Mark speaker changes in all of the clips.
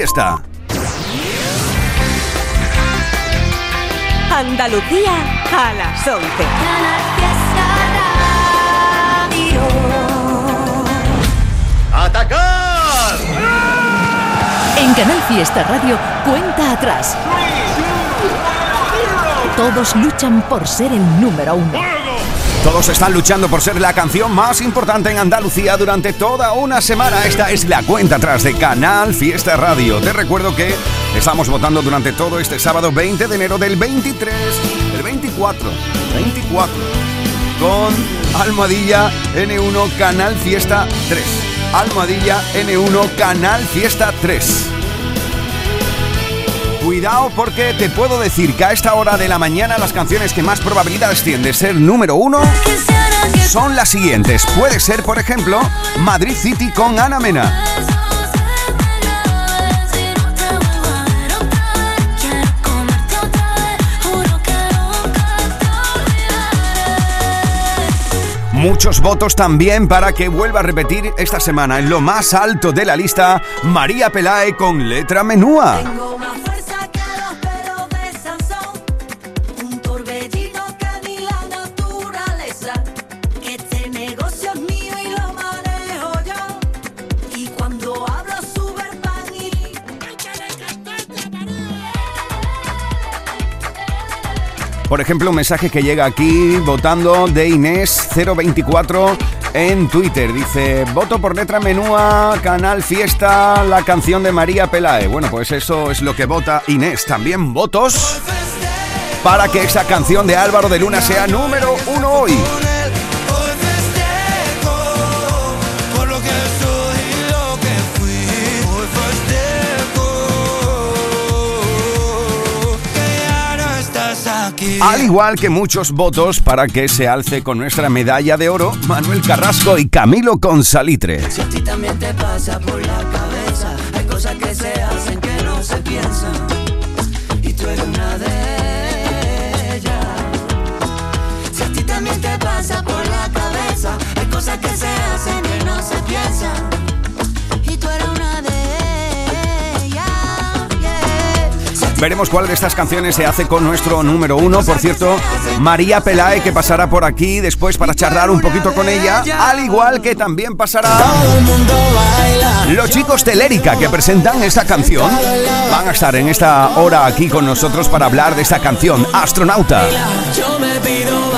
Speaker 1: Fiesta.
Speaker 2: Andalucía a las 11.
Speaker 3: ¡Atacar!
Speaker 4: En Canal Fiesta Radio, cuenta atrás. Todos luchan por ser el número uno.
Speaker 1: Todos están luchando por ser la canción más importante en Andalucía durante toda una semana. Esta es la cuenta atrás de Canal Fiesta Radio. Te recuerdo que estamos votando durante todo este sábado 20 de enero del 23, el 24, 24, con Almohadilla N1 Canal Fiesta 3. Almohadilla N1 Canal Fiesta 3. Cuidado porque te puedo decir que a esta hora de la mañana las canciones que más probabilidades tienen de ser número uno son las siguientes. Puede ser, por ejemplo, Madrid City con Ana Mena. Muchos votos también para que vuelva a repetir esta semana en lo más alto de la lista María Pelae con letra menúa. Por ejemplo, un mensaje que llega aquí votando de Inés024 en Twitter. Dice, voto por letra menúa, canal fiesta, la canción de María Pelae. Bueno, pues eso es lo que vota Inés. También votos para que esa canción de Álvaro de Luna sea número uno hoy. Al igual que muchos votos para que se alce con nuestra medalla de oro Manuel Carrasco y Camilo Consalitre.
Speaker 5: Si a ti también te pasa por la cabeza, hay cosas que se hacen que no se piensan.
Speaker 1: Veremos cuál de estas canciones se hace con nuestro número uno. Por cierto, María Pelae, que pasará por aquí después para charlar un poquito con ella, al igual que también pasará los chicos Telérica que presentan esta canción. Van a estar en esta hora aquí con nosotros para hablar de esta canción, Astronauta.
Speaker 5: Yo me pido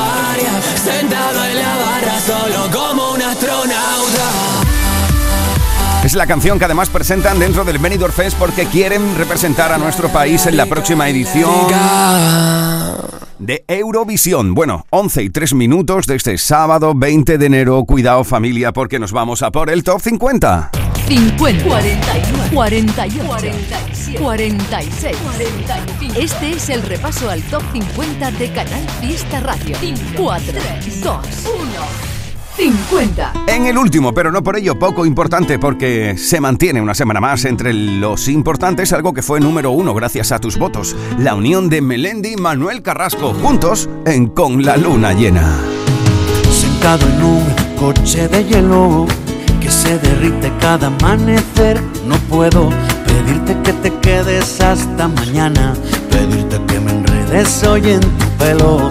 Speaker 1: Es la canción que además presentan dentro del Benidorm Fest porque quieren representar a nuestro país en la próxima edición de Eurovisión. Bueno, 11 y 3 minutos de este sábado 20 de enero. Cuidado familia porque nos vamos a por el top 50.
Speaker 4: 50, 41, 48, 47, 46, 45. Este es el repaso al top 50 de Canal Fiesta Radio. 4, 2, 1. 50.
Speaker 1: En el último, pero no por ello poco importante, porque se mantiene una semana más entre los importantes, algo que fue número uno gracias a tus votos. La unión de Melendi y Manuel Carrasco, juntos en Con la Luna Llena.
Speaker 6: Sentado en un coche de hielo que se derrite cada amanecer, no puedo pedirte que te quedes hasta mañana, pedirte que me enredes hoy en tu pelo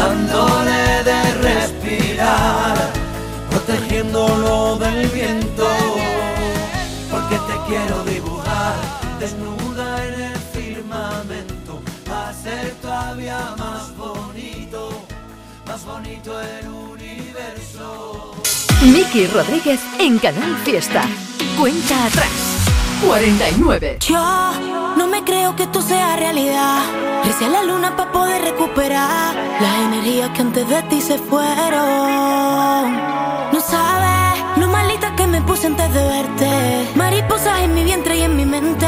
Speaker 5: dándole de respirar, protegiéndolo del viento. Porque te quiero dibujar, desnuda en el firmamento, hacer todavía más bonito, más bonito el universo.
Speaker 4: Miki Rodríguez en Canal Fiesta. Cuenta atrás. 49.
Speaker 7: Yo no me creo que esto sea realidad. Recé a la luna para poder recuperar las energías que antes de ti se fueron. No sabes lo malita que me puse antes de verte. Mariposas en mi vientre y en mi mente.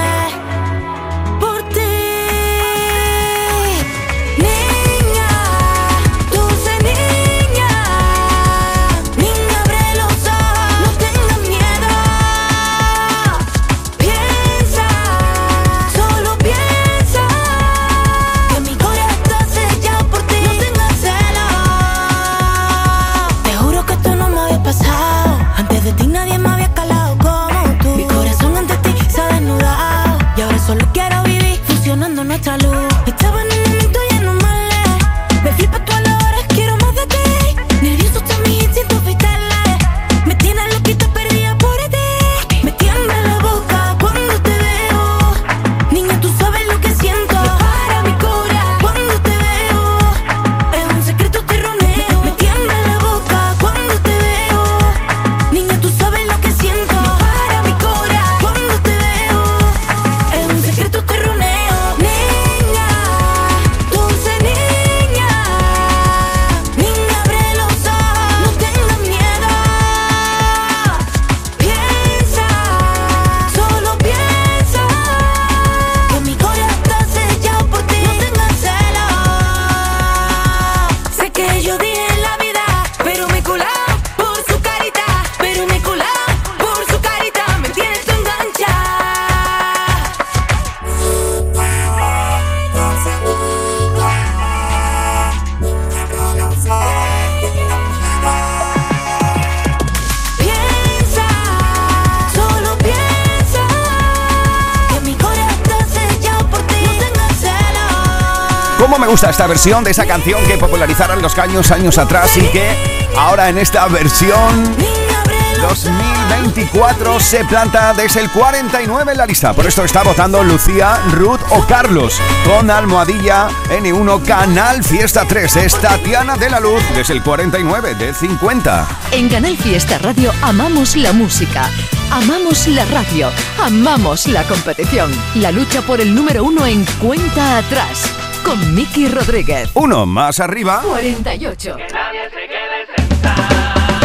Speaker 1: Esta versión de esa canción que popularizaron los caños años atrás y que ahora en esta versión
Speaker 7: Niña, abre los
Speaker 1: 2024 se planta desde el 49 en la lista. Por esto está votando Lucía, Ruth o Carlos. Con almohadilla N1 Canal Fiesta 3 es Tatiana de la Luz desde el 49 de 50.
Speaker 4: En Canal Fiesta Radio amamos la música, amamos la radio, amamos la competición. La lucha por el número uno en cuenta atrás. Con Miki Rodríguez.
Speaker 1: Uno más arriba
Speaker 4: 48.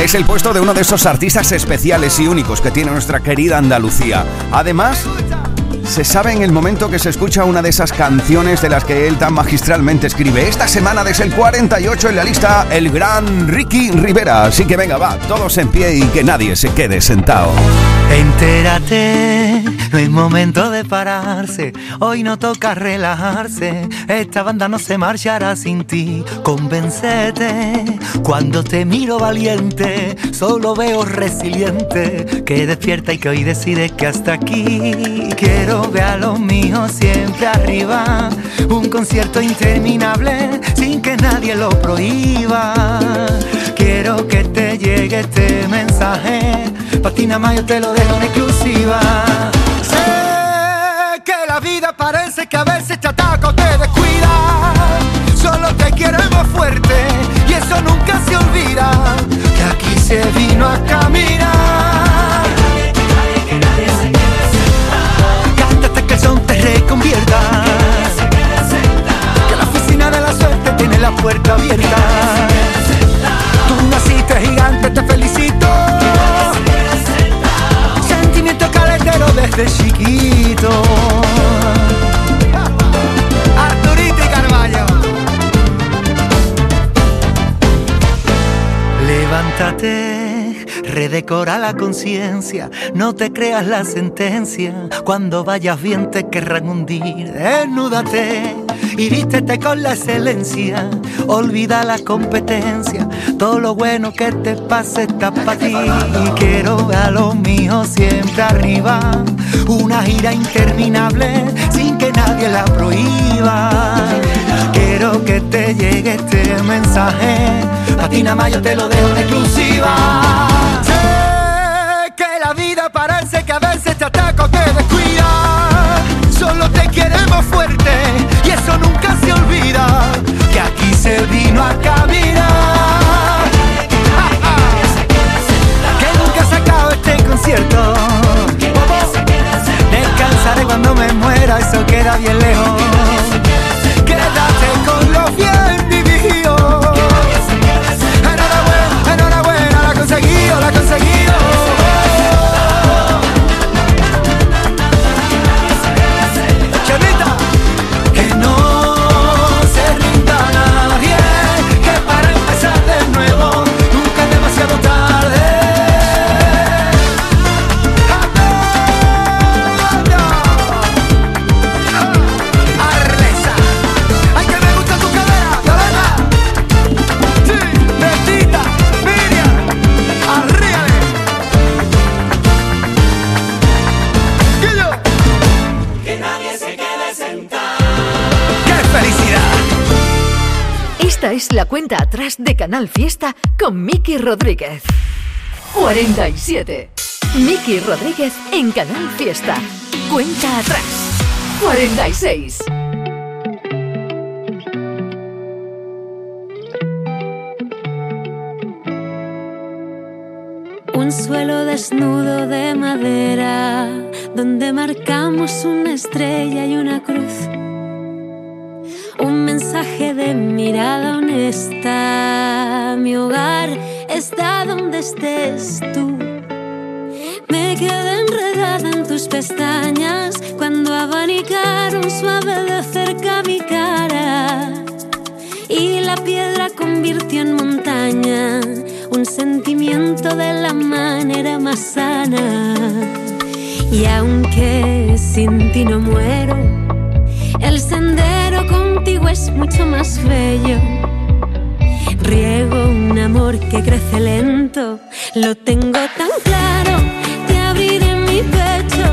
Speaker 1: es el puesto de uno de esos artistas especiales y únicos que tiene nuestra querida Andalucía. Además, se sabe en el momento que se escucha una de esas canciones de las que él tan magistralmente escribe. Esta semana desde el 48 en la lista, el gran Ricky Rivera. Así que venga, va, todos en pie y que nadie se quede sentado.
Speaker 8: Entérate, no es momento de pararse, hoy no toca relajarse, esta banda no se marchará sin ti, convencete, cuando te miro valiente, solo veo resiliente, que despierta y que hoy decide que hasta aquí, quiero ver a los míos siempre arriba, un concierto interminable, sin que nadie lo prohíba, quiero que te llegue este mensaje, patina más yo te lo dejo en exclusiva. Sé que la vida parece que a veces te ataca o te descuida. Solo te queremos fuerte y eso nunca se olvida. Que aquí se vino a caminar. Puerta abierta. Tú naciste gigante, te felicito desde chiquito. Arturito y Carballo. Levántate, redecora la conciencia, no te creas la sentencia. Cuando vayas bien te querrán hundir. Desnúdate y vístete con la excelencia. Olvida la competencia, todo lo bueno que te pase está para ti. Y quiero a los míos siempre arriba, una gira interminable sin que nadie la prohíba. Quiero que te llegue este mensaje, a ti nada más yo te lo dejo en exclusiva. Vino a caminar. Que nunca se acaba este concierto. Descansaré cuando me muera, eso queda bien lejos. La
Speaker 4: cuenta atrás de Canal Fiesta con Miki Rodríguez. 47. Miki Rodríguez en Canal Fiesta. Cuenta atrás. 46.
Speaker 9: Un suelo desnudo de madera donde marcamos una estrella y una cruz. De mirada honesta. Mi hogar está donde estés tú. Me quedé enredada en tus pestañas cuando abanicaron suave de cerca mi cara. Y la piedra convirtió en montaña un sentimiento de la manera más sana. Y aunque sin ti no muero, es mucho más bello. Riego un amor que crece lento, lo tengo tan claro. Te abriré mi pecho,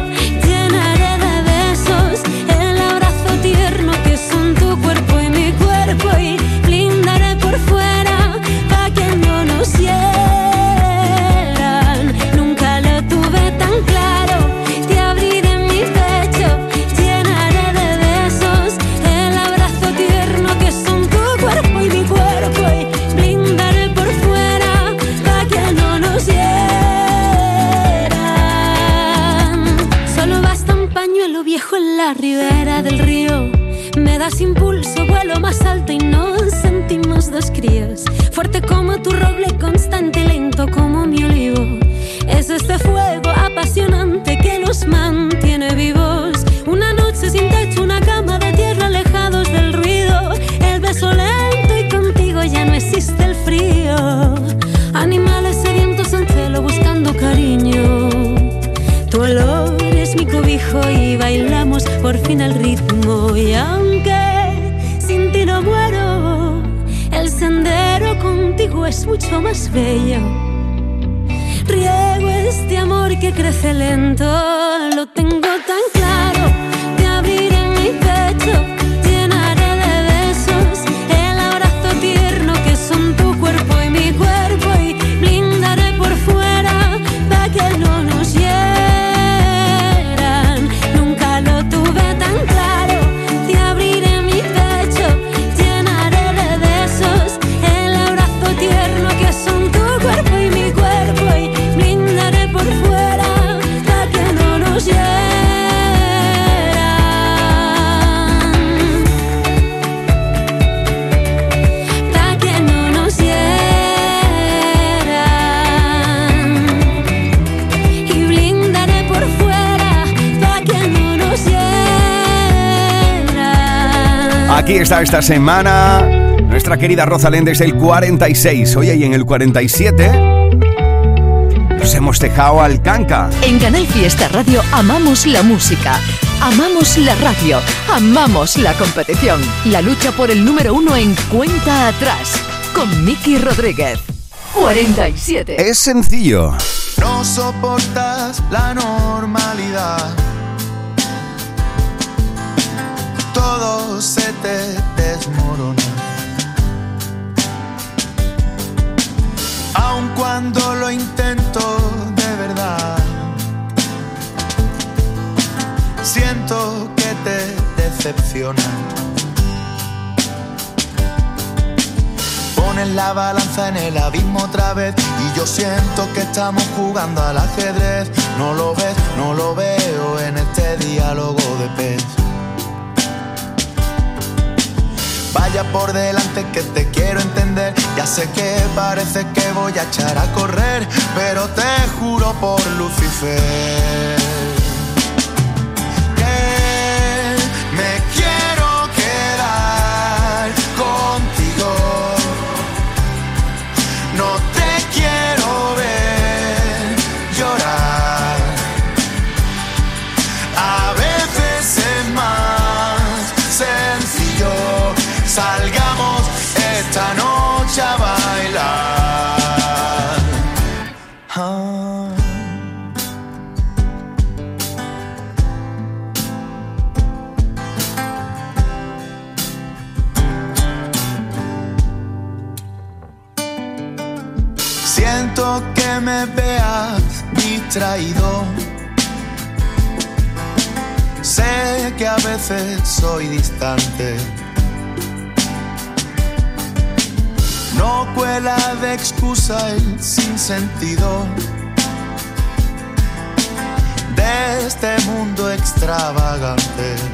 Speaker 9: llenaré de besos el abrazo tierno que son tu cuerpo y mi cuerpo y blindaré por fuera das impulso, vuelo más alto y nos sentimos dos críos. Fuerte como tu roble, constante lento como mi olivo. Es este fuego apasionante que nos mantiene vivos. Una noche sin techo, una cama de tierra alejados del ruido. El beso lento y contigo ya no existe el frío. Animales sedientos en celo buscando cariño. Tu olor es mi cobijo y bailamos por fin al ritmo. Y aún es mucho más bello. Riego este amor que crece lento, lo tengo tan claro. Te abriré mi pecho
Speaker 1: Aquí está esta semana nuestra querida Rosalén desde el 46. Oye, y en el 47 nos hemos dejado al canca.
Speaker 4: En Canal Fiesta Radio amamos la música, amamos la radio, amamos la competición. La lucha por el número uno en cuenta atrás con Miki Rodríguez. 47.
Speaker 1: Es sencillo.
Speaker 10: No soportas la normalidad cuando lo intento de verdad, siento que te decepciona. Pones la balanza en el abismo otra vez y yo siento que estamos jugando al ajedrez. No lo ves, no lo veo en este diálogo de pez. Vaya por delante que te quiero entender. Ya sé que parece que voy a echar a correr, pero te juro por Lucifer. Sé que a veces soy distante. No cuela de excusa el sinsentido de este mundo extravagante.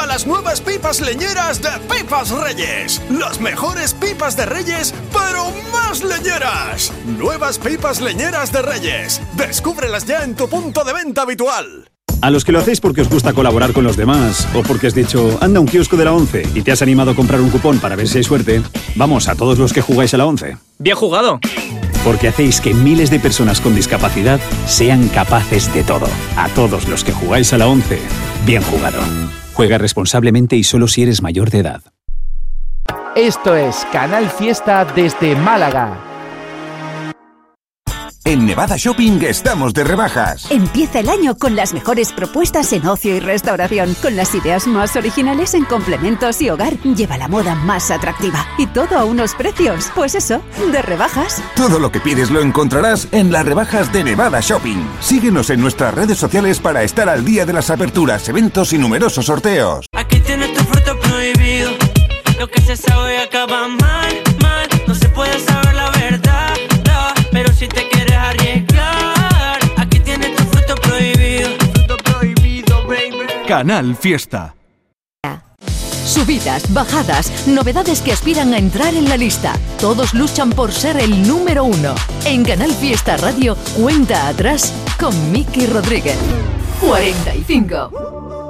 Speaker 11: Prueba las nuevas pipas leñeras de Pipas Reyes. Las mejores pipas de Reyes, pero más leñeras. Nuevas pipas leñeras de Reyes. Descúbrelas ya en tu punto de venta habitual.
Speaker 12: A los que lo hacéis porque os gusta colaborar con los demás o porque has dicho, anda un kiosco de la 11 y te has animado a comprar un cupón para ver si hay suerte, vamos a todos los que jugáis a la 11.
Speaker 13: Bien jugado.
Speaker 12: Porque hacéis que miles de personas con discapacidad sean capaces de todo. A todos los que jugáis a la 11, bien jugado. Juega responsablemente y solo si eres mayor de edad.
Speaker 14: Esto es Canal Fiesta desde Málaga
Speaker 15: en Nevada Shopping estamos de rebajas.
Speaker 2: Empieza el año con las mejores propuestas en ocio y restauración, con las ideas más originales en complementos y hogar. Lleva la moda más atractiva y todo a unos precios, pues eso, de rebajas.
Speaker 15: Todo lo que pides lo encontrarás en las rebajas de Nevada Shopping. Síguenos en nuestras redes sociales para estar al día de las aperturas, eventos y numerosos sorteos.
Speaker 16: Aquí tienes tu fruto prohibido. Lo que se sabe acaba mal, mal. No se puede saber la verdad, pero si te
Speaker 5: Canal Fiesta.
Speaker 17: Subidas, bajadas, novedades que aspiran a entrar en la lista. Todos luchan por ser el número uno. En Canal Fiesta Radio, cuenta atrás con Miki Rodríguez. 45.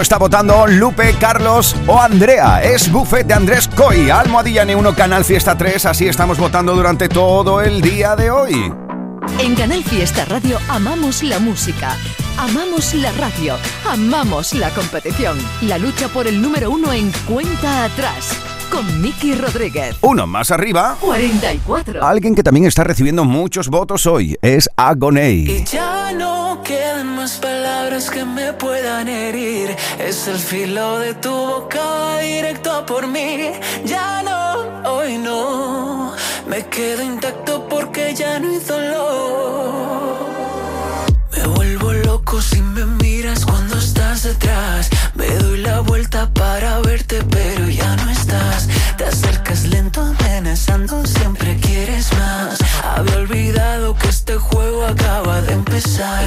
Speaker 1: Está votando Lupe, Carlos o Andrea. Es Buffet de Andrés Coy, Almohadilla N1 Canal Fiesta 3. Así estamos votando durante todo el día de hoy.
Speaker 17: En Canal Fiesta Radio amamos la música, amamos la radio, amamos la competición. La lucha por el número uno en cuenta atrás con Miki Rodríguez.
Speaker 1: Uno más arriba.
Speaker 17: 44.
Speaker 1: Alguien que también está recibiendo muchos votos hoy es Agoney.
Speaker 18: Y ya que me puedan herir. Es el filo de tu boca directo a por mí. Ya no, hoy no. Me quedo intacto porque ya no hizo lo. Me vuelvo loco si me miras cuando estás detrás. Me doy la vuelta para verte, pero ya no estás. Te acercas lento, amenazando, siempre quieres más. Había olvidado que este juego acaba de empezar.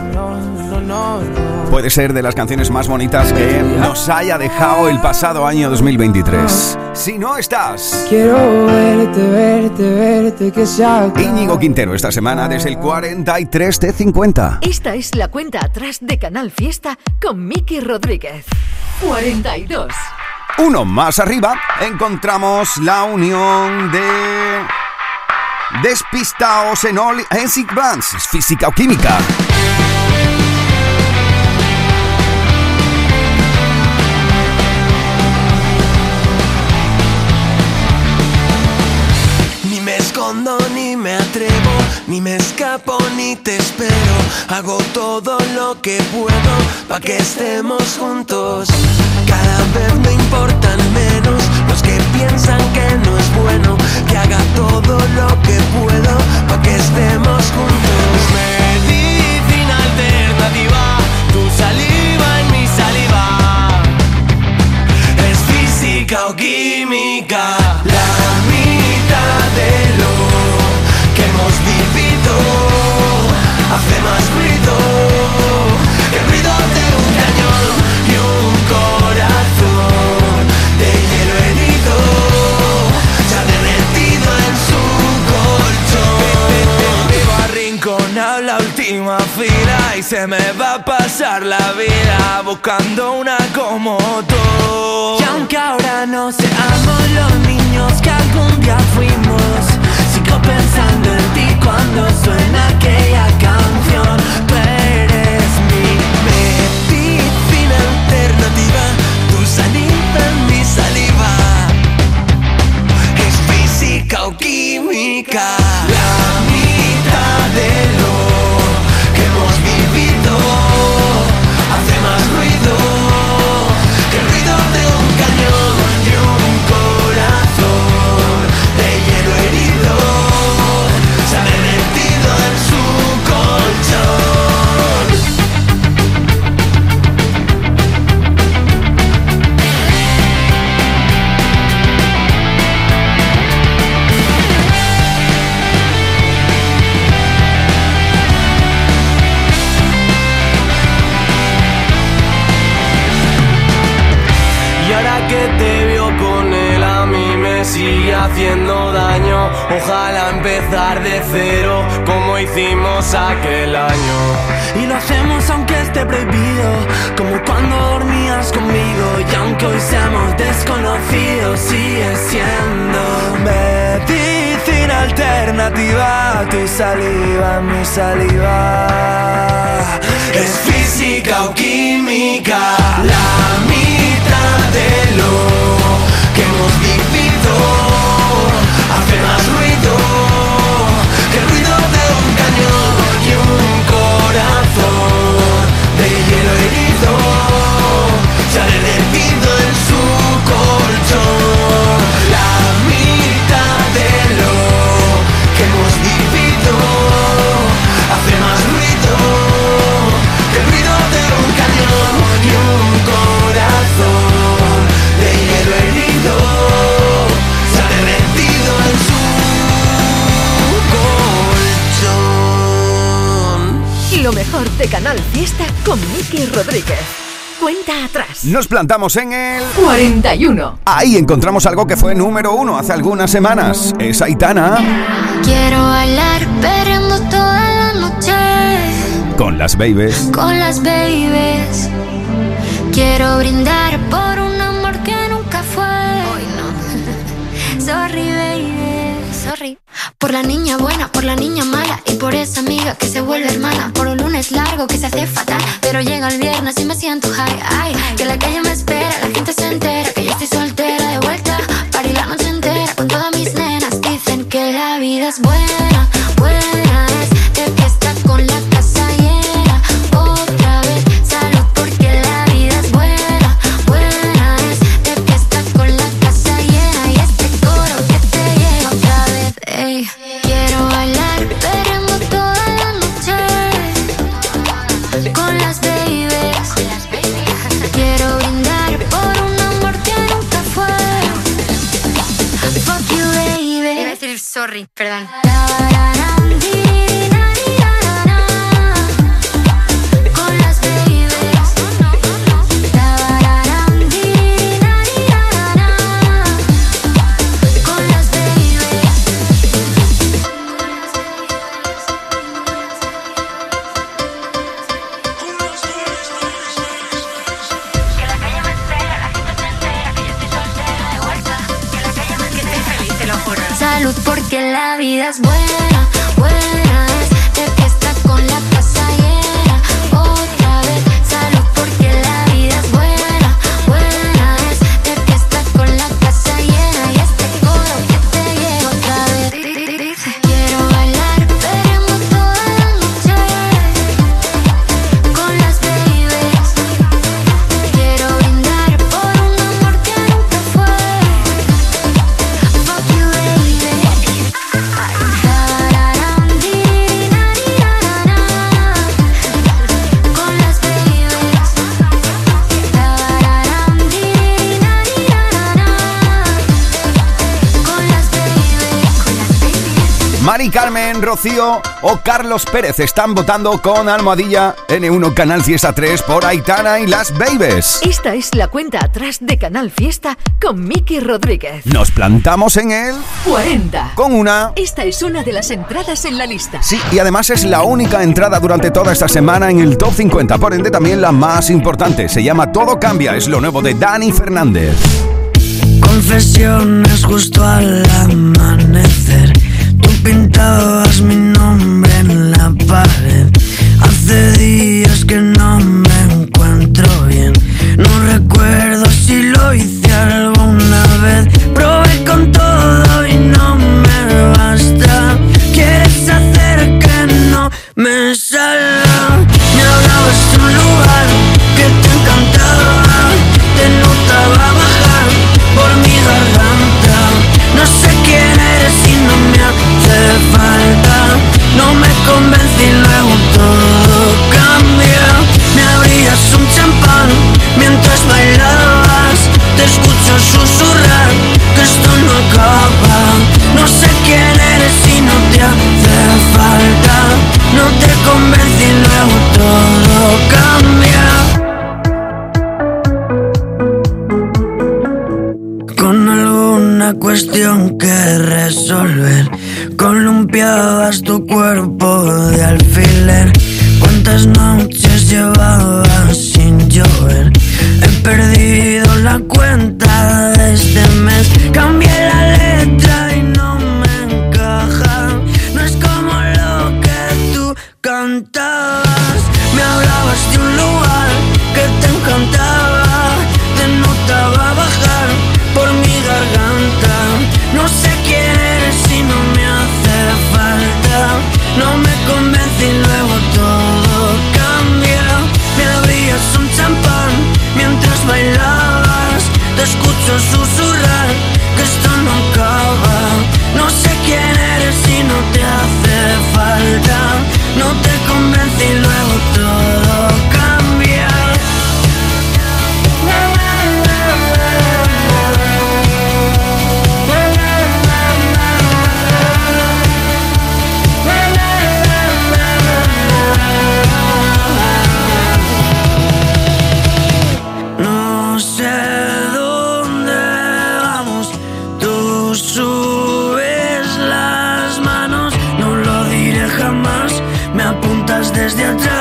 Speaker 1: Puede ser de las canciones más bonitas que nos haya dejado el pasado año 2023. Si no estás.
Speaker 19: Quiero verte, verte, verte, que sea.
Speaker 1: Íñigo Quintero esta semana desde el 43 de 50.
Speaker 4: Esta es la cuenta atrás de Canal Fiesta con Miki Rodríguez. 42.
Speaker 1: Uno más arriba encontramos la unión de Despistaos en, Oli en física o química.
Speaker 17: Escondo ni me atrevo, ni me escapo ni te espero. Hago todo lo que puedo para que estemos juntos. Cada vez me importan menos los que piensan que no es bueno que haga todo lo que puedo para que estemos juntos. Medicina alternativa, tu saliva en mi saliva. Es física o química, Arrinconado la última fila y se me va a pasar la vida buscando una como tú. Y aunque ahora no seamos los niños que algún día fuimos, sigo pensando en ti cuando suena aquella canción. Tú eres mi medicina alternativa, tu saliva en mi saliva. Es física o química, la mitad hicimos aquel año. Y lo hacemos aunque esté prohibido. Como cuando dormías conmigo Y aunque hoy seamos desconocidos Sigue siendo Medicina alternativa. Tu saliva, mi saliva. Es física o química La mitad de lo que hemos vivido. Hace más ruido un
Speaker 4: Rodríguez. Cuenta atrás.
Speaker 1: Nos plantamos en el
Speaker 4: 41.
Speaker 1: Ahí encontramos algo que fue número uno hace algunas semanas. Es Aitana
Speaker 20: Quiero bailar perreando toda la noche
Speaker 1: con las babies.
Speaker 20: con las babies. Quiero brindar por Por la niña buena, por la niña mala y por esa amiga que se vuelve hermana. Por un lunes largo que se hace fatal, pero llega el viernes y me siento high. Ay, que la calle me espera, la gente se entera que yo estoy soltera de vuelta. Para la noche entera con todas mis nenas. Dicen que la vida es buena,
Speaker 21: perdón.
Speaker 20: la vida es buena.
Speaker 1: Carmen, Rocío o Carlos Pérez están votando con Almohadilla N1 Canal Fiesta 3 por Aitana y las Babies.
Speaker 4: Esta es la cuenta atrás de Canal Fiesta con Miki Rodríguez.
Speaker 1: Nos plantamos en el
Speaker 4: 40
Speaker 1: con una.
Speaker 4: Esta es una de las entradas en la lista.
Speaker 1: Sí, y además es la única entrada durante toda esta semana en el top 50, por ende también la más importante. Se llama Todo cambia, es lo nuevo de Dani Fernández.
Speaker 22: Confesiones justo al amanecer pintabas mi nombre en la pared. Hace días que no me encuentro bien. No recuerdo si lo hice alguna vez. their time.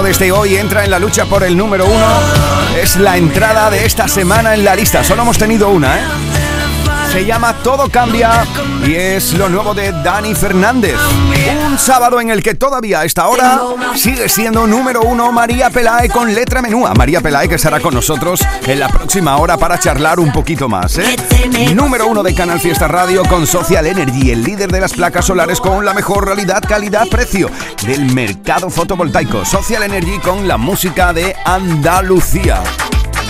Speaker 22: desde
Speaker 1: este hoy entra en la lucha por el número uno. Es la entrada de esta semana en la lista. Solo hemos tenido una, ¿eh? Se llama Todo Cambia y es lo nuevo de Dani Fernández. Un sábado en el que todavía a esta hora sigue siendo número uno María Pelae con letra menúa. María Pelae que estará con nosotros en la próxima hora para charlar un poquito más. ¿eh? Número uno de Canal Fiesta Radio con Social Energy, el líder de las placas solares con la mejor realidad, calidad, precio del mercado fotovoltaico. Social Energy con la música de Andalucía.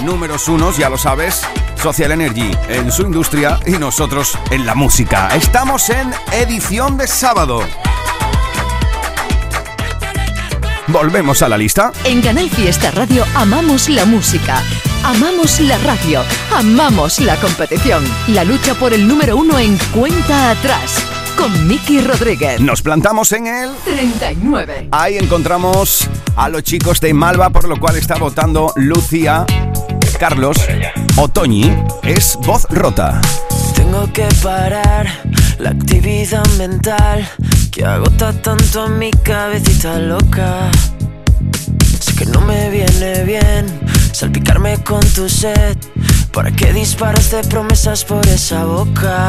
Speaker 1: Números unos, ya lo sabes, Social Energy en su industria y nosotros en la música. Estamos en edición de sábado. Volvemos a la lista.
Speaker 4: En Canal Fiesta Radio amamos la música, amamos la radio, amamos la competición. La lucha por el número uno en cuenta atrás. Con Miki Rodríguez.
Speaker 1: Nos plantamos en el
Speaker 4: 39.
Speaker 1: Ahí encontramos a los chicos de Malva, por lo cual está votando Lucia Carlos Otoñi es voz rota.
Speaker 18: Tengo que parar la actividad mental que agota tanto a mi cabecita loca. Sé que no me viene bien salpicarme con tu sed. ¿Para qué disparas de promesas por esa boca?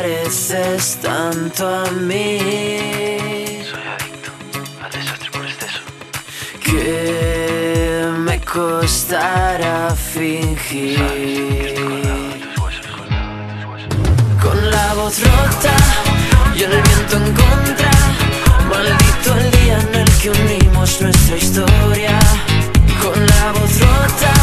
Speaker 18: Pareces tanto a mí.
Speaker 23: Soy adicto al desastre por exceso.
Speaker 18: Que me costará fingir. Con la voz rota y el viento en contra. Maldito el día en el que unimos nuestra historia. Con la voz rota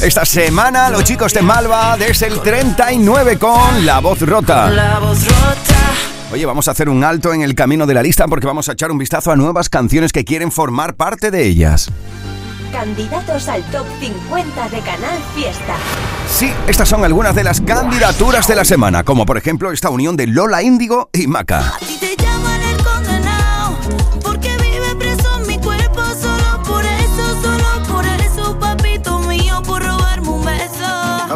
Speaker 1: Esta semana los chicos de Malva desde el 39 con La Voz Rota.
Speaker 18: La voz rota.
Speaker 1: Oye, vamos a hacer un alto en el camino de la lista porque vamos a echar un vistazo a nuevas canciones que quieren formar parte de ellas.
Speaker 24: Candidatos al top 50 de Canal Fiesta.
Speaker 1: Sí, estas son algunas de las candidaturas de la semana, como por ejemplo esta unión de Lola Índigo y Maca.
Speaker 7: Te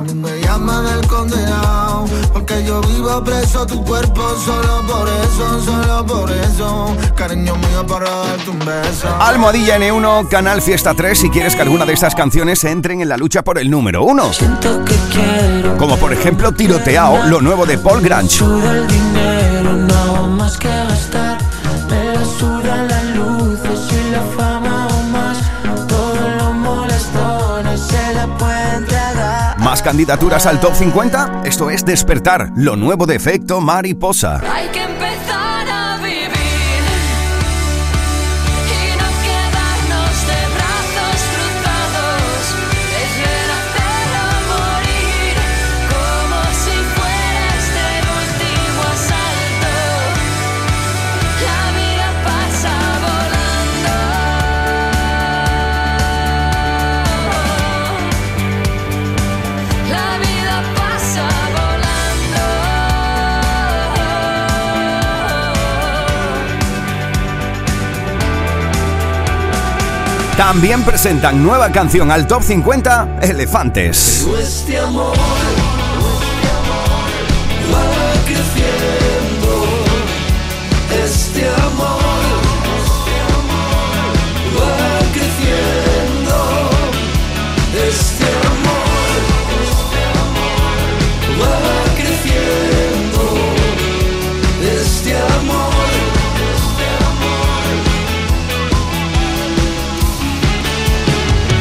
Speaker 17: A mí me llaman el condenado Porque yo vivo preso tu cuerpo Solo por eso, solo por eso. Cariño mío para darte un beso.
Speaker 1: Almohadilla N1, Canal Fiesta 3, si quieres que alguna de estas canciones entren en la lucha por el número 1. Como por ejemplo Tiroteao, lo nuevo de Paul Grange. Candidaturas al top 50. Esto es Despertar, lo nuevo de Mariposa. También presentan nueva canción al Top 50, Elefantes.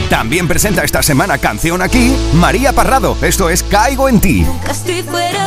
Speaker 1: También presenta esta semana canción aquí María Parrado. Esto es Caigo en ti.
Speaker 7: Estoy fuera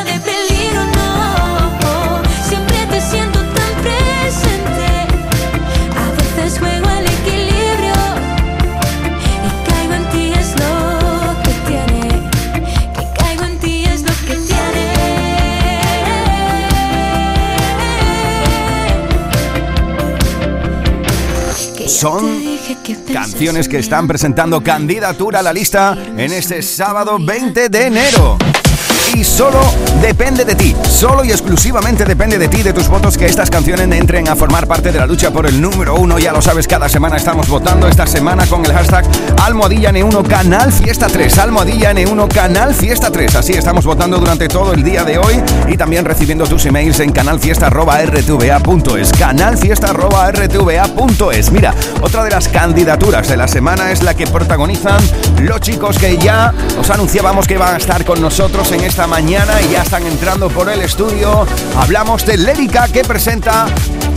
Speaker 1: Canciones que están presentando candidatura a la lista en este sábado 20 de enero. Y solo depende de ti, solo y exclusivamente depende de ti, de tus votos, que estas canciones entren a formar parte de la lucha por el número uno. Ya lo sabes, cada semana estamos votando. Esta semana con el hashtag Almohadilla N1 Canal Fiesta 3. Almohadilla N1 Canal Fiesta 3. Así estamos votando durante todo el día de hoy y también recibiendo tus emails en canalfiesta.rtva.es. Canalfiesta.rtva.es. Mira, otra de las candidaturas de la semana es la que protagonizan los chicos que ya os anunciábamos que iban a estar con nosotros en esta mañana y ya están entrando por el estudio. Hablamos de Lérica que presenta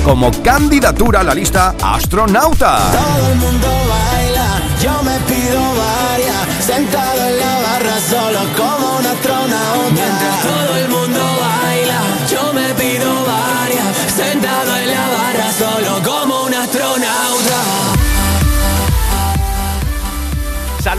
Speaker 1: como candidatura a la lista Astronauta.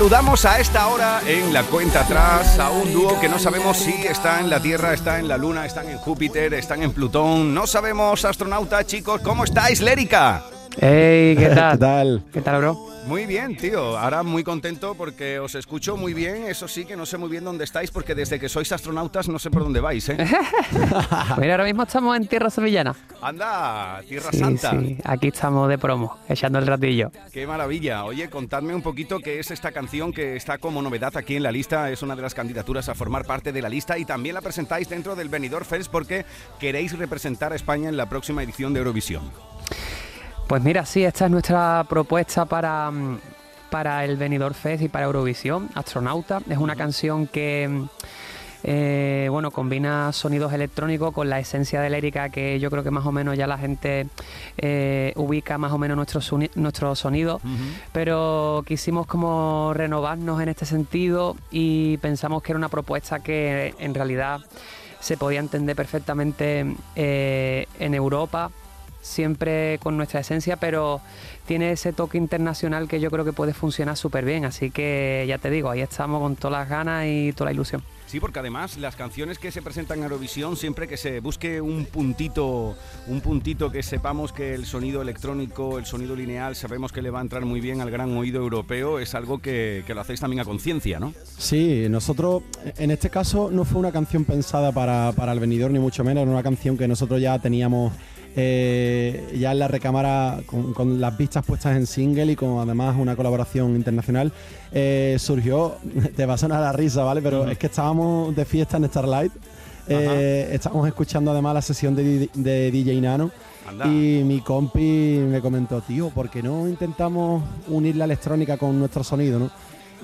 Speaker 1: Saludamos a esta hora en la cuenta atrás a un dúo que no sabemos si está en la Tierra, está en la Luna, están en Júpiter, están en Plutón. No sabemos, astronauta, chicos, ¿cómo estáis, Lérica?
Speaker 25: Hey, ¿qué tal?
Speaker 26: ¿Qué tal?
Speaker 25: ¿Qué tal, bro?
Speaker 1: Muy bien, tío. Ahora muy contento porque os escucho muy bien. Eso sí, que no sé muy bien dónde estáis porque desde que sois astronautas no sé por dónde vais, ¿eh?
Speaker 25: Mira, ahora mismo estamos en tierra sevillana.
Speaker 1: Anda, Tierra
Speaker 25: Sí,
Speaker 1: Santa.
Speaker 25: sí, aquí estamos de promo, echando el ratillo.
Speaker 1: Qué maravilla. Oye, contadme un poquito qué es esta canción que está como novedad aquí en la lista. Es una de las candidaturas a formar parte de la lista y también la presentáis dentro del Benidorm Fest porque queréis representar a España en la próxima edición de Eurovisión.
Speaker 25: Pues mira, sí, esta es nuestra propuesta para, mm, para el Benidorm Fest y para Eurovisión, Astronauta. Es una canción que... mm, eh, bueno, combina sonidos electrónicos con la esencia de Lérica que yo creo que más o menos ya la gente eh, ubica más o menos nuestro, soni- nuestro sonido, pero quisimos como renovarnos en este sentido y pensamos que era una propuesta que en realidad se podía entender perfectamente eh, en Europa, siempre con nuestra esencia, pero tiene ese toque internacional que yo creo que puede funcionar súper bien, así que ya te digo, ahí estamos con todas las ganas y toda la ilusión.
Speaker 1: Sí, porque además las canciones que se presentan en Eurovisión, siempre que se busque un puntito, un puntito que sepamos que el sonido electrónico, el sonido lineal, sabemos que le va a entrar muy bien al gran oído europeo, es algo que, que lo hacéis también a conciencia, ¿no?
Speaker 26: Sí, nosotros, en este caso, no fue una canción pensada para, para el venidor, ni mucho menos, era una canción que nosotros ya teníamos eh, ya en la recámara con, con las vistas puestas en single y con además una colaboración internacional. eh, surgió, te va a sonar la risa, ¿vale? Pero es que estábamos de fiesta en Starlight, eh, estábamos escuchando además la sesión de, de DJ Nano.
Speaker 1: Anda.
Speaker 26: Y mi compi me comentó, tío, ¿por qué no intentamos unir la electrónica con nuestro sonido, no?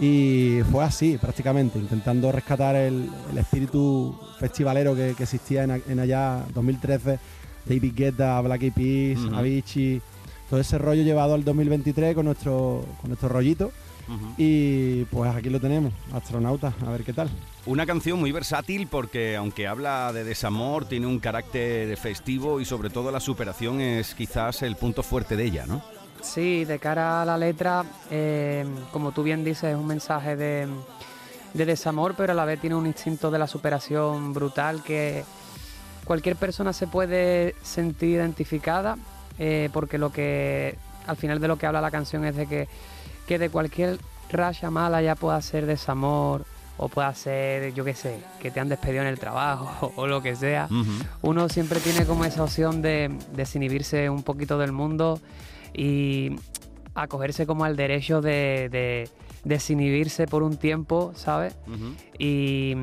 Speaker 26: Y fue así, prácticamente, intentando rescatar el, el espíritu festivalero que, que existía en allá 2013, David Guetta, Black Eyed Peas. Avicii, todo ese rollo llevado al 2023 con nuestro, con nuestro rollito. Y pues aquí lo tenemos, astronauta, a ver qué tal.
Speaker 1: Una canción muy versátil porque aunque habla de desamor, tiene un carácter festivo y sobre todo la superación es quizás el punto fuerte de ella, ¿no?
Speaker 25: Sí, de cara a la letra, eh, como tú bien dices, es un mensaje de, de desamor, pero a la vez tiene un instinto de la superación brutal que cualquier persona se puede sentir identificada, eh, porque lo que al final de lo que habla la canción es de que, que de cualquier raya mala ya pueda ser desamor o pueda ser, yo qué sé, que te han despedido en el trabajo o, lo que sea. Uno siempre tiene como esa opción de desinhibirse un poquito del mundo y acogerse como al derecho de, de desinhibirse por un tiempo, ¿sabes? Y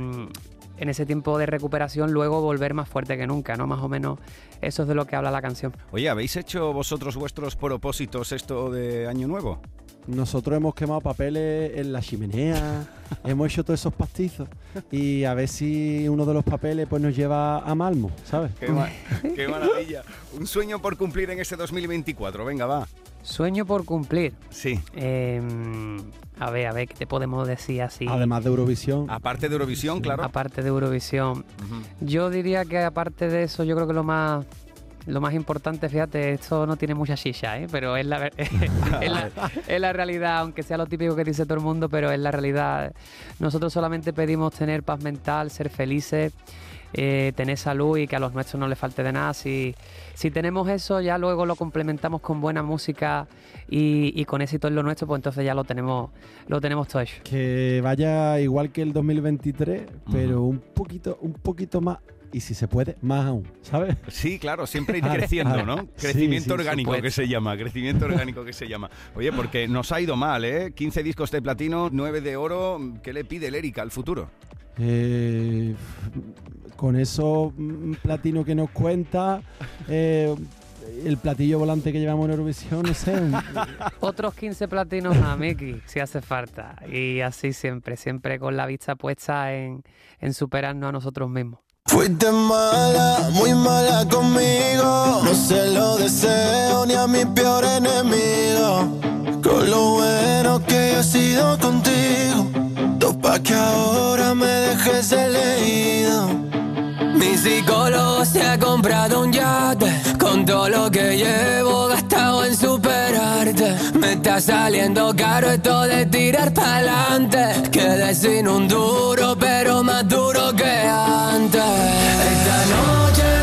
Speaker 25: en ese tiempo de recuperación luego volver más fuerte que nunca, ¿no? Más o menos eso es de lo que habla la canción.
Speaker 1: Oye, ¿habéis hecho vosotros vuestros propósitos esto de Año Nuevo?
Speaker 26: Nosotros hemos quemado papeles en la chimenea, hemos hecho todos esos pastizos y a ver si uno de los papeles pues nos lleva a Malmo, ¿sabes?
Speaker 1: Qué, ma- qué maravilla. Un sueño por cumplir en este 2024. Venga, va.
Speaker 25: Sueño por cumplir.
Speaker 1: Sí.
Speaker 25: Em, a ver, a ver, ¿qué te podemos decir así?
Speaker 26: Además de Eurovisión.
Speaker 1: Aparte de Eurovisión, claro.
Speaker 25: Aparte de Eurovisión. Yo diría que aparte de eso, yo creo que lo más lo más importante, fíjate, esto no tiene mucha chicha, ¿eh? pero es la, ver- es, la, es la realidad, aunque sea lo típico que dice todo el mundo, pero es la realidad. Nosotros solamente pedimos tener paz mental, ser felices, eh, tener salud y que a los nuestros no les falte de nada. Si, si tenemos eso, ya luego lo complementamos con buena música y, y con éxito en lo nuestro, pues entonces ya lo tenemos, lo tenemos todo hecho.
Speaker 26: Que vaya igual que el 2023, pero un poquito, un poquito más. Y si se puede, más aún, ¿sabes?
Speaker 1: Sí, claro, siempre ir creciendo. ¿no? Crecimiento
Speaker 26: sí,
Speaker 1: orgánico
Speaker 26: supuesto.
Speaker 1: que se llama, crecimiento orgánico que se llama. Oye, porque nos ha ido mal, ¿eh? 15 discos de platino, 9 de oro. ¿Qué le pide el Erika al futuro?
Speaker 26: Eh, con eso mm, platino que nos cuenta, eh, el platillo volante que llevamos en Eurovisión, no sé.
Speaker 25: Otros 15 platinos a Miki, si hace falta. Y así siempre, siempre con la vista puesta en, en superarnos a nosotros mismos.
Speaker 17: Fuiste mala, muy mala conmigo. No se lo deseo ni a mi peor enemigo. Con lo bueno que he sido contigo. Topa que ahora me dejes el leído.
Speaker 19: Mi psicólogo se ha comprado un yate Con todo lo que llevo gastado en superarte Me está saliendo caro esto de tirar pa'lante Quedé sin un duro pero más duro que antes. Esta noche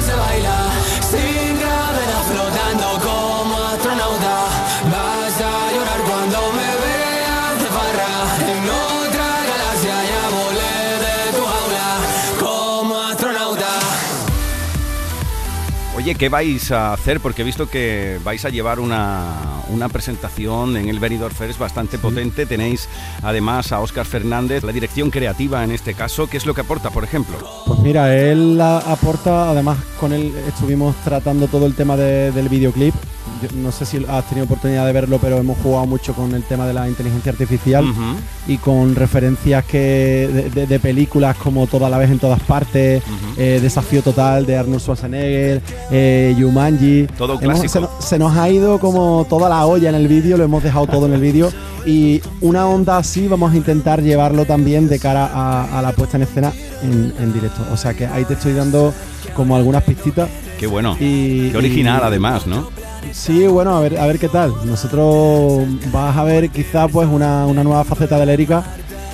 Speaker 1: Oye, ¿qué vais a hacer? Porque he visto que vais a llevar una, una presentación en el Benidorm Fest bastante potente. Tenéis además a Óscar Fernández, la dirección creativa en este caso. ¿Qué es lo que aporta, por ejemplo?
Speaker 26: Pues mira, él aporta, además con él estuvimos tratando todo el tema de- del videoclip. Yo no sé si has tenido oportunidad de verlo, pero hemos jugado mucho con el tema de la inteligencia artificial y con referencias que de, de- de películas como Toda la vez en todas partes, eh, Desafío Total de Arnold Schwarzenegger, eh, Jumanji.
Speaker 1: Todo
Speaker 26: Hemos-
Speaker 1: clásico.
Speaker 26: se, no- se nos ha ido como toda la olla en el vídeo, lo hemos dejado todo en el vídeo y una onda así vamos a intentar llevarlo también de cara a, a la puesta en escena en, en directo. O sea que ahí te estoy dando como algunas pistitas.
Speaker 1: Qué bueno.
Speaker 26: Y-
Speaker 1: Qué original,
Speaker 26: y-
Speaker 1: además, ¿no?
Speaker 26: Sí, bueno, a ver, a ver qué tal. Nosotros vas a ver quizá pues una, una nueva faceta de Lérica.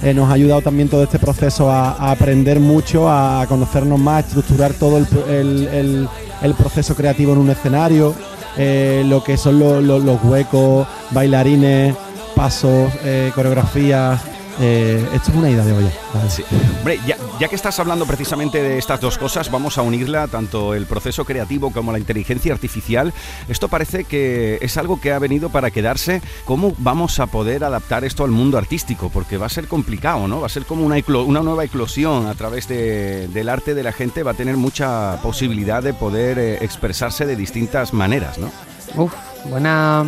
Speaker 26: Eh, nos ha ayudado también todo este proceso a, aprender mucho, a conocernos más, a estructurar todo el, el- proceso creativo en un escenario, eh, lo que son lo- los huecos, bailarines, pasos, eh, coreografías. Eh, esto es una idea de olla. ¿sabes?
Speaker 1: Hombre, ya, ya que estás hablando precisamente de estas dos cosas, vamos a unirla tanto el proceso creativo como la inteligencia artificial. Esto parece que es algo que ha venido para quedarse. ¿Cómo vamos a poder adaptar esto al mundo artístico? Porque va a ser complicado, ¿no? Va a ser como una, una nueva eclosión a través de- del arte de la gente. Va a tener mucha posibilidad de poder eh, expresarse de distintas maneras, ¿no?
Speaker 25: Uf, buena,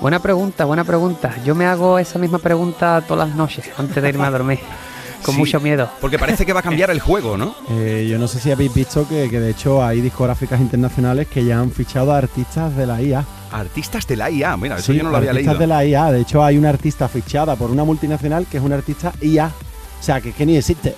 Speaker 25: buena pregunta, buena pregunta. Yo me hago esa misma pregunta todas las noches antes de irme a dormir, con
Speaker 1: Sí,
Speaker 25: mucho miedo.
Speaker 1: Porque parece que va a cambiar el juego, ¿no?
Speaker 26: Eh, yo no sé si habéis visto que, que de hecho hay discográficas internacionales que ya han fichado a artistas de la IA.
Speaker 1: Artistas de la IA, mira, eso
Speaker 26: Sí,
Speaker 1: yo no lo había
Speaker 26: artistas
Speaker 1: leído.
Speaker 26: de la IA. De hecho, hay una artista fichada por una multinacional que es una artista IA. O sea, que, que ni existe.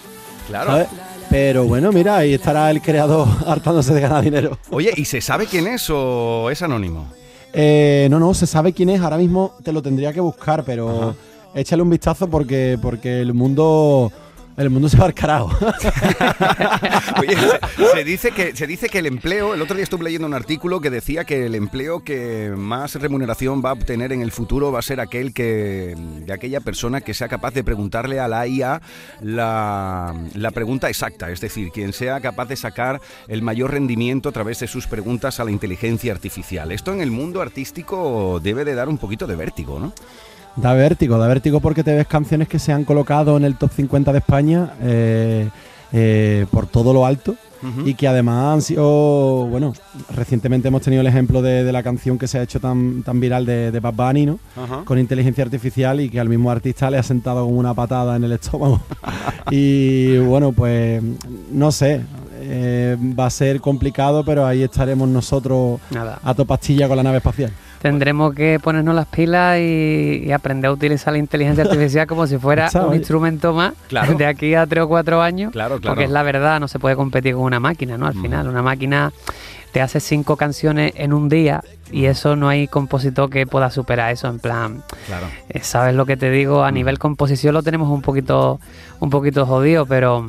Speaker 1: Claro.
Speaker 26: ¿sabes? Pero bueno, mira, ahí estará el creador hartándose de ganar dinero.
Speaker 1: Oye, ¿y se sabe quién es o es anónimo?
Speaker 26: Eh, no, no, se sabe quién es. Ahora mismo te lo tendría que buscar, pero échale un vistazo porque, porque el mundo. El mundo se va al carajo.
Speaker 1: Oye, se, se dice que, se dice que el empleo, el otro día estuve leyendo un artículo que decía que el empleo que más remuneración va a obtener en el futuro va a ser aquel que, de aquella persona que sea capaz de preguntarle a la IA la, la pregunta exacta, es decir, quien sea capaz de sacar el mayor rendimiento a través de sus preguntas a la inteligencia artificial. Esto en el mundo artístico debe de dar un poquito de vértigo, ¿no?
Speaker 26: Da vértigo, da vértigo porque te ves canciones que se han colocado en el top 50 de España eh, eh, por todo lo alto y que además han sido, bueno, recientemente hemos tenido el ejemplo de, de la canción que se ha hecho tan, tan viral de, de Bad Bunny, ¿no? Con inteligencia artificial y que al mismo artista le ha sentado como una patada en el estómago. y bueno, pues no sé, eh, va a ser complicado, pero ahí estaremos nosotros
Speaker 25: Nada.
Speaker 26: a topastilla con la nave espacial.
Speaker 25: Tendremos que ponernos las pilas y, y aprender a utilizar la inteligencia artificial como si fuera un instrumento más
Speaker 1: Claro.
Speaker 25: de aquí a tres o cuatro años.
Speaker 1: Claro, claro.
Speaker 25: Porque es la verdad, no se puede competir con una máquina, ¿no? Al final, una máquina te hace cinco canciones en un día y eso no hay compositor que pueda superar eso. En plan,
Speaker 1: Claro.
Speaker 25: eh, ¿sabes lo que te digo? A nivel composición lo tenemos un poquito, un poquito jodido, pero,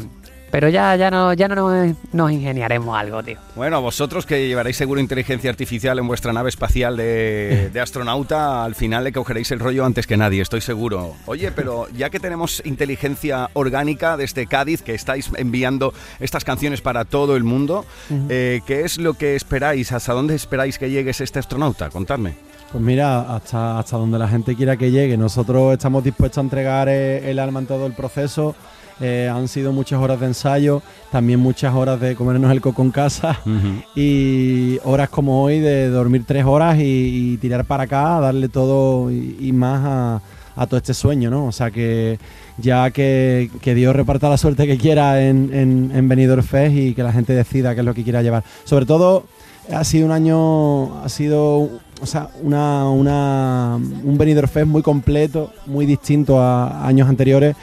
Speaker 25: pero ya, ya no, ya no nos, nos ingeniaremos algo, tío.
Speaker 1: Bueno, vosotros que llevaréis seguro inteligencia artificial en vuestra nave espacial de, de astronauta, al final le cogeréis el rollo antes que nadie, estoy seguro. Oye, pero ya que tenemos inteligencia orgánica desde Cádiz, que estáis enviando estas canciones para todo el mundo, eh, ¿qué es lo que esperáis? ¿Hasta dónde esperáis que llegue este astronauta? Contadme.
Speaker 26: Pues mira, hasta, hasta donde la gente quiera que llegue. Nosotros estamos dispuestos a entregar el alma en todo el proceso. Eh, han sido muchas horas de ensayo, también muchas horas de comernos el coco en casa y horas como hoy de dormir tres horas y, y tirar para acá, darle todo y, y más a, a todo este sueño, ¿no? O sea que ya que, que Dios reparta la suerte que quiera en, en, en Benidorm Fest y que la gente decida qué es lo que quiera llevar. Sobre todo ha sido un año, ha sido o sea, una, una, un Benidorm Fest muy completo, muy distinto a años anteriores.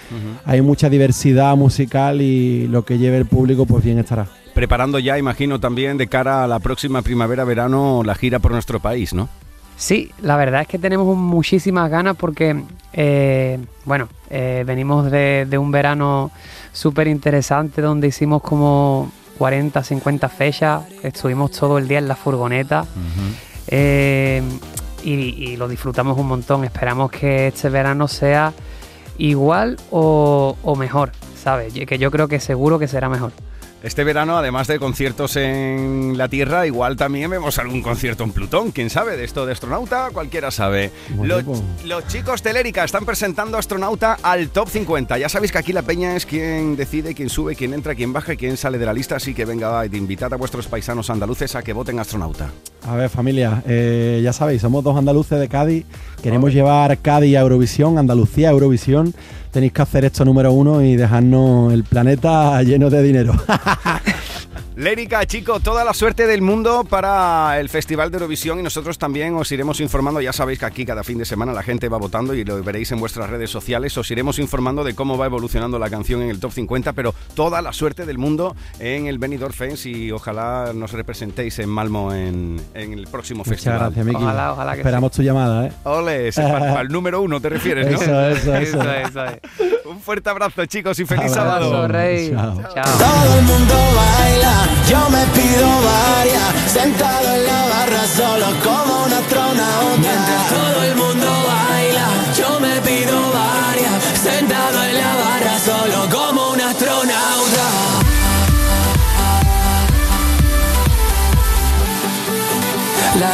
Speaker 26: Hay mucha diversidad musical y lo que lleve el público pues bien estará.
Speaker 1: Preparando ya, imagino, también de cara a la próxima primavera-verano la gira por nuestro país, ¿no?
Speaker 25: Sí, la verdad es que tenemos muchísimas ganas porque, eh, bueno, eh, venimos de, de un verano súper interesante donde hicimos como 40, 50 fechas, estuvimos todo el día en la furgoneta eh, y, lo disfrutamos un montón. Esperamos que este verano sea igual o, o mejor, ¿sabes? Que yo creo que seguro que será mejor.
Speaker 1: Este verano, además de conciertos en la Tierra, igual también vemos algún concierto en Plutón. ¿Quién sabe de esto de astronauta? Cualquiera sabe. Los,
Speaker 26: pues.
Speaker 1: los chicos de Lérica están presentando astronauta al top 50. Ya sabéis que aquí la peña es quien decide, quién sube, quién entra, quién baja y quién sale de la lista. Así que venga, va, invitad a vuestros paisanos andaluces a que voten astronauta.
Speaker 26: A ver, familia, eh, ya sabéis, somos dos andaluces de Cádiz. Queremos llevar Cádiz a Eurovisión, Andalucía a Eurovisión. Tenéis que hacer esto número uno y dejarnos el planeta lleno de dinero.
Speaker 1: Lérica, chico, toda la suerte del mundo para el Festival de Eurovisión y nosotros también os iremos informando. Ya sabéis que aquí cada fin de semana la gente va votando y lo veréis en vuestras redes sociales. Os iremos informando de cómo va evolucionando la canción en el top 50, pero toda la suerte del mundo en el Benidorm Fest y ojalá nos representéis en Malmo en, en el próximo
Speaker 26: Muchas
Speaker 1: festival.
Speaker 26: gracias, Miki.
Speaker 25: Ojalá, ojalá que
Speaker 26: Esperamos tu llamada, ¿eh?
Speaker 1: Ole, para, el número uno te refieres, ¿no?
Speaker 26: Eso, eso, eso.
Speaker 25: Eso es, eso es.
Speaker 1: Un fuerte abrazo, chicos, y feliz
Speaker 26: Abrazo,
Speaker 1: sábado.
Speaker 25: rey.
Speaker 26: Chao.
Speaker 17: Todo el mundo baila, yo me pido varias, sentado en la barra solo como un astronauta.
Speaker 27: Mientras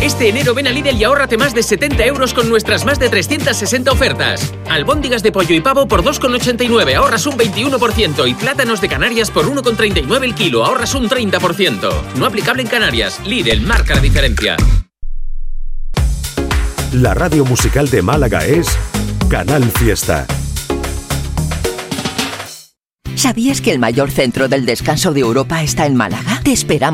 Speaker 28: Este enero ven a Lidl y ahórrate más de 70 euros con nuestras más de 360 ofertas. Albóndigas de pollo y pavo por 2,89, ahorras un 21%. Y plátanos de Canarias por 1,39 el kilo, ahorras un 30%. No aplicable en Canarias. Lidl marca la diferencia.
Speaker 29: La radio musical de Málaga es Canal Fiesta.
Speaker 30: ¿Sabías que el mayor centro del descanso de Europa está en Málaga? Te esperamos